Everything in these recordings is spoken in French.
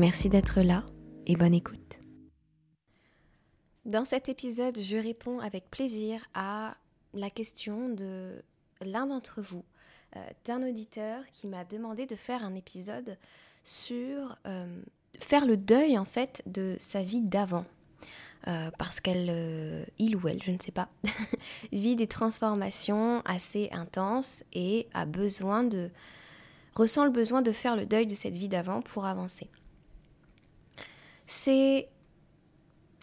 Merci d'être là et bonne écoute. Dans cet épisode, je réponds avec plaisir à la question de l'un d'entre vous, euh, d'un auditeur qui m'a demandé de faire un épisode sur euh, faire le deuil en fait de sa vie d'avant. Euh, parce qu'elle, il ou elle, je ne sais pas, vit des transformations assez intenses et a besoin de, ressent le besoin de faire le deuil de cette vie d'avant pour avancer. C'est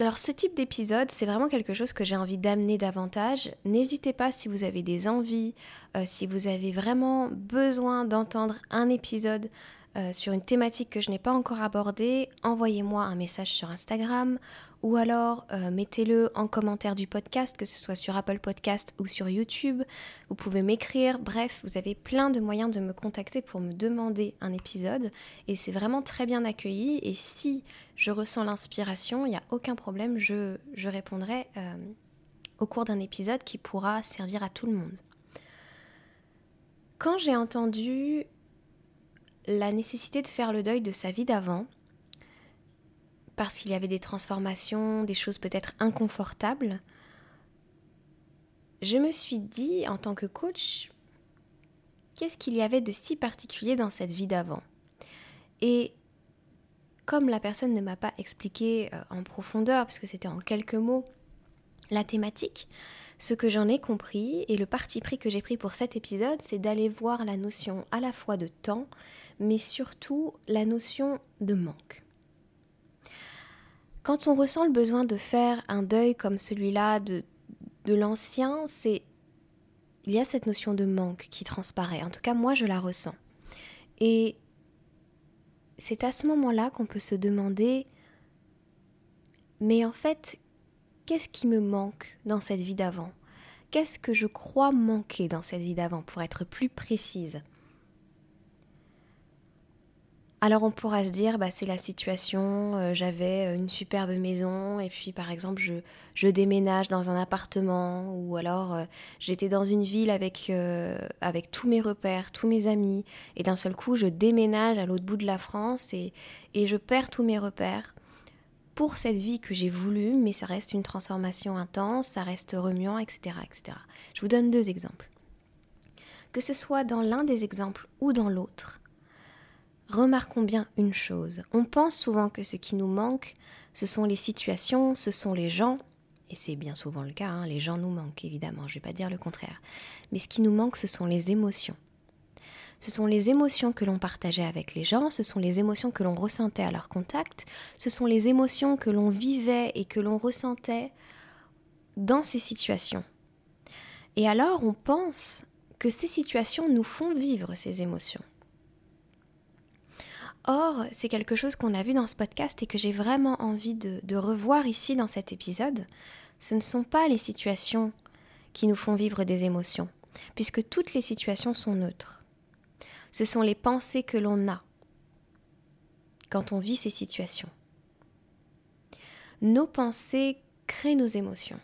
alors ce type d'épisode, c'est vraiment quelque chose que j'ai envie d'amener davantage. N'hésitez pas si vous avez des envies, euh, si vous avez vraiment besoin d'entendre un épisode euh, sur une thématique que je n'ai pas encore abordée, envoyez-moi un message sur Instagram ou alors euh, mettez-le en commentaire du podcast, que ce soit sur Apple Podcast ou sur YouTube. Vous pouvez m'écrire, bref, vous avez plein de moyens de me contacter pour me demander un épisode et c'est vraiment très bien accueilli et si je ressens l'inspiration, il n'y a aucun problème, je, répondrai euh, au cours d'un épisode qui pourra servir à tout le monde. Quand j'ai entendu la nécessité de faire le deuil de sa vie d'avant, parce qu'il y avait des transformations, des choses peut-être inconfortables, je me suis dit en tant que coach, qu'est-ce qu'il y avait de si particulier dans cette vie d'avant? Et comme la personne ne m'a pas expliqué euh, en profondeur, puisque c'était en quelques mots, la thématique, ce que j'en ai compris et le parti pris que j'ai pris pour cet épisode, c'est d'aller voir la notion à la fois de temps, mais surtout la notion de manque. Quand on ressent le besoin de faire un deuil comme celui-là de, de l'ancien, c'est il y a cette notion de manque qui transparaît. En tout cas, moi, je la ressens. Et c'est à ce moment-là qu'on peut se demander, mais en fait, qu'est-ce qui me manque dans cette vie d'avant? Qu'est-ce que je crois manquer dans cette vie d'avant, pour être plus précise? Alors on pourra se dire, bah, c'est la situation, euh, j'avais euh, une superbe maison et puis par exemple je, déménage dans un appartement ou alors euh, j'étais dans une ville avec, avec tous mes repères, tous mes amis et d'un seul coup je déménage à l'autre bout de la France et, et je perds tous mes repères pour cette vie que j'ai voulu, mais ça reste une transformation intense, ça reste remuant, etc. etc. Je vous donne deux exemples. Que ce soit dans l'un des exemples ou dans l'autre, remarquons bien une chose. On pense souvent que ce qui nous manque, ce sont les situations, ce sont les gens, et c'est bien souvent le cas, hein, les gens nous manquent évidemment, je ne vais pas dire le contraire. Mais ce qui nous manque, ce sont les émotions. Ce sont les émotions que l'on partageait avec les gens, ce sont les émotions que l'on ressentait à leur contact, ce sont les émotions que l'on vivait et que l'on ressentait dans ces situations. Et alors on pense que ces situations nous font vivre ces émotions. Or, c'est quelque chose qu'on a vu dans ce podcast et que j'ai vraiment envie de, revoir ici dans cet épisode. Ce ne sont pas les situations qui nous font vivre des émotions, puisque toutes les situations sont neutres ce sont les pensées que l'on a quand on vit ces situations. Nos pensées créent nos émotions.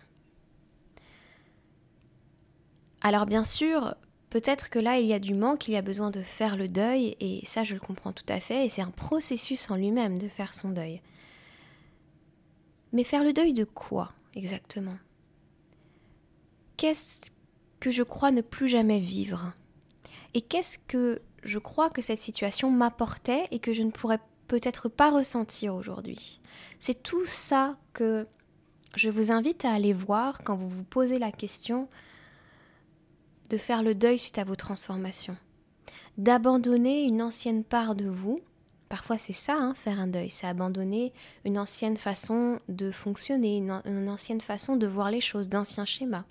Alors bien sûr, peut-être que là, il y a du manque, il y a besoin de faire le deuil, et ça, je le comprends tout à fait, et c'est un processus en lui-même de faire son deuil. Mais faire le deuil de quoi exactement? Qu'est-ce que je crois ne plus jamais vivre? Et qu'est-ce que je crois que cette situation m'apportait et que je ne pourrais peut-être pas ressentir aujourd'hui. C'est tout ça que je vous invite à aller voir quand vous vous posez la question de faire le deuil suite à vos transformations, d'abandonner une ancienne part de vous. Parfois c'est ça, hein, faire un deuil, c'est abandonner une ancienne façon de fonctionner, une, une ancienne façon de voir les choses, d'anciens schémas.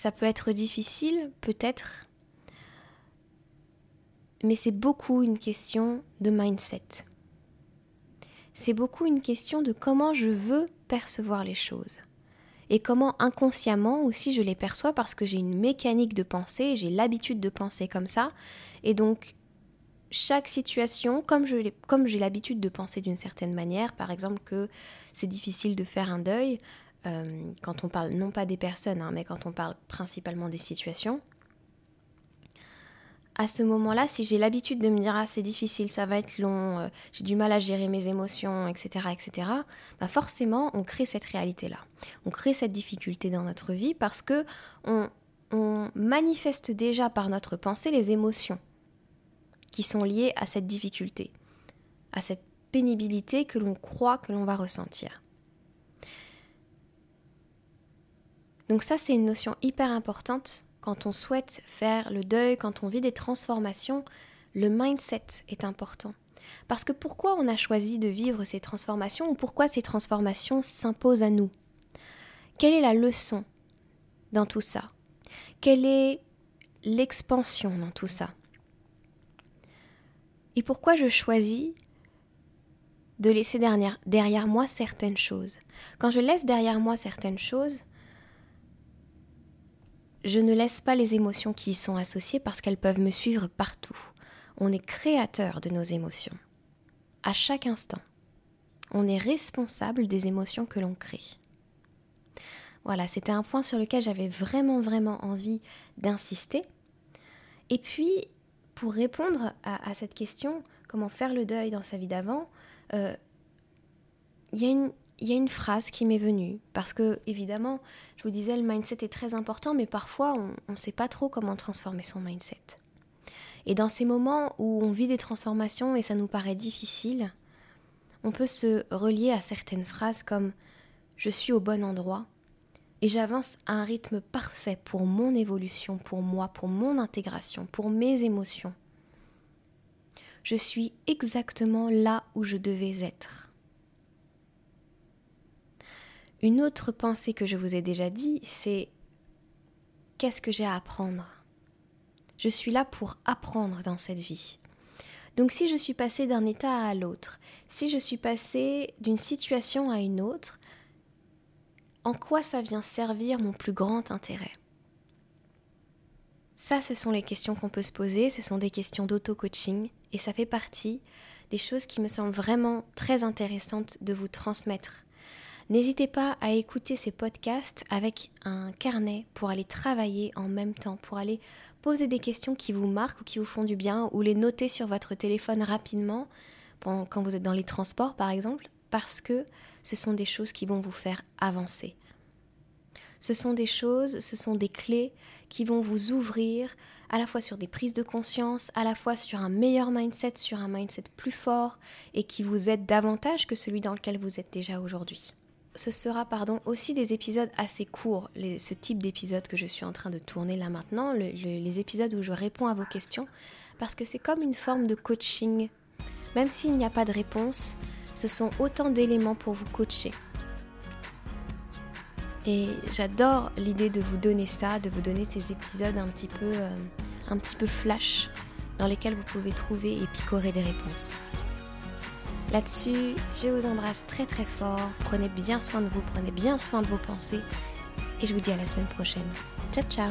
Ça peut être difficile, peut-être, mais c'est beaucoup une question de mindset. C'est beaucoup une question de comment je veux percevoir les choses. Et comment inconsciemment aussi je les perçois parce que j'ai une mécanique de pensée, j'ai l'habitude de penser comme ça. Et donc chaque situation, comme j'ai l'habitude de penser d'une certaine manière, par exemple que c'est difficile de faire un deuil, euh, quand on parle non pas des personnes, hein, mais quand on parle principalement des situations, à ce moment-là, si j'ai l'habitude de me dire ah c'est difficile, ça va être long, euh, j'ai du mal à gérer mes émotions, etc., etc., bah forcément on crée cette réalité-là, on crée cette difficulté dans notre vie parce que on, on manifeste déjà par notre pensée les émotions qui sont liées à cette difficulté, à cette pénibilité que l'on croit que l'on va ressentir. Donc ça, c'est une notion hyper importante quand on souhaite faire le deuil, quand on vit des transformations. Le mindset est important. Parce que pourquoi on a choisi de vivre ces transformations ou pourquoi ces transformations s'imposent à nous? Quelle est la leçon dans tout ça? Quelle est l'expansion dans tout ça? Et pourquoi je choisis de laisser derrière, derrière moi certaines choses? Quand je laisse derrière moi certaines choses, je ne laisse pas les émotions qui y sont associées parce qu'elles peuvent me suivre partout. On est créateur de nos émotions. À chaque instant. On est responsable des émotions que l'on crée. Voilà, c'était un point sur lequel j'avais vraiment, vraiment envie d'insister. Et puis, pour répondre à, cette question, comment faire le deuil dans sa vie d'avant, euh, il y a une, il y a une phrase qui m'est venue, parce que évidemment, je vous disais, le mindset est très important, mais parfois on ne sait pas trop comment transformer son mindset. Et dans ces moments où on vit des transformations et ça nous paraît difficile, on peut se relier à certaines phrases comme je suis au bon endroit et j'avance à un rythme parfait pour mon évolution, pour moi, pour mon intégration, pour mes émotions. Je suis exactement là où je devais être. Une autre pensée que je vous ai déjà dit, c'est qu'est-ce que j'ai à apprendre? Je suis là pour apprendre dans cette vie. Donc si je suis passée d'un état à l'autre, si je suis passée d'une situation à une autre, en quoi ça vient servir mon plus grand intérêt? Ça, ce sont les questions qu'on peut se poser, ce sont des questions d'auto-coaching, et ça fait partie des choses qui me semblent vraiment très intéressantes de vous transmettre N'hésitez pas à écouter ces podcasts avec un carnet pour aller travailler en même temps, pour aller poser des questions qui vous marquent ou qui vous font du bien, ou les noter sur votre téléphone rapidement quand vous êtes dans les transports par exemple, parce que ce sont des choses qui vont vous faire avancer. Ce sont des choses, ce sont des clés qui vont vous ouvrir à la fois sur des prises de conscience, à la fois sur un meilleur mindset, sur un mindset plus fort et qui vous aide davantage que celui dans lequel vous êtes déjà aujourd'hui ce sera pardon, aussi des épisodes assez courts, ce type d'épisode que je suis en train de tourner là maintenant, les épisodes où je réponds à vos questions, parce que c'est comme une forme de coaching. Même s'il n'y a pas de réponse, ce sont autant d'éléments pour vous coacher. Et j'adore l'idée de vous donner ça, de vous donner ces épisodes un petit peu, euh, un petit peu flash dans lesquels vous pouvez trouver et picorer des réponses. Là-dessus, je vous embrasse très très fort. Prenez bien soin de vous, prenez bien soin de vos pensées. Et je vous dis à la semaine prochaine. Ciao ciao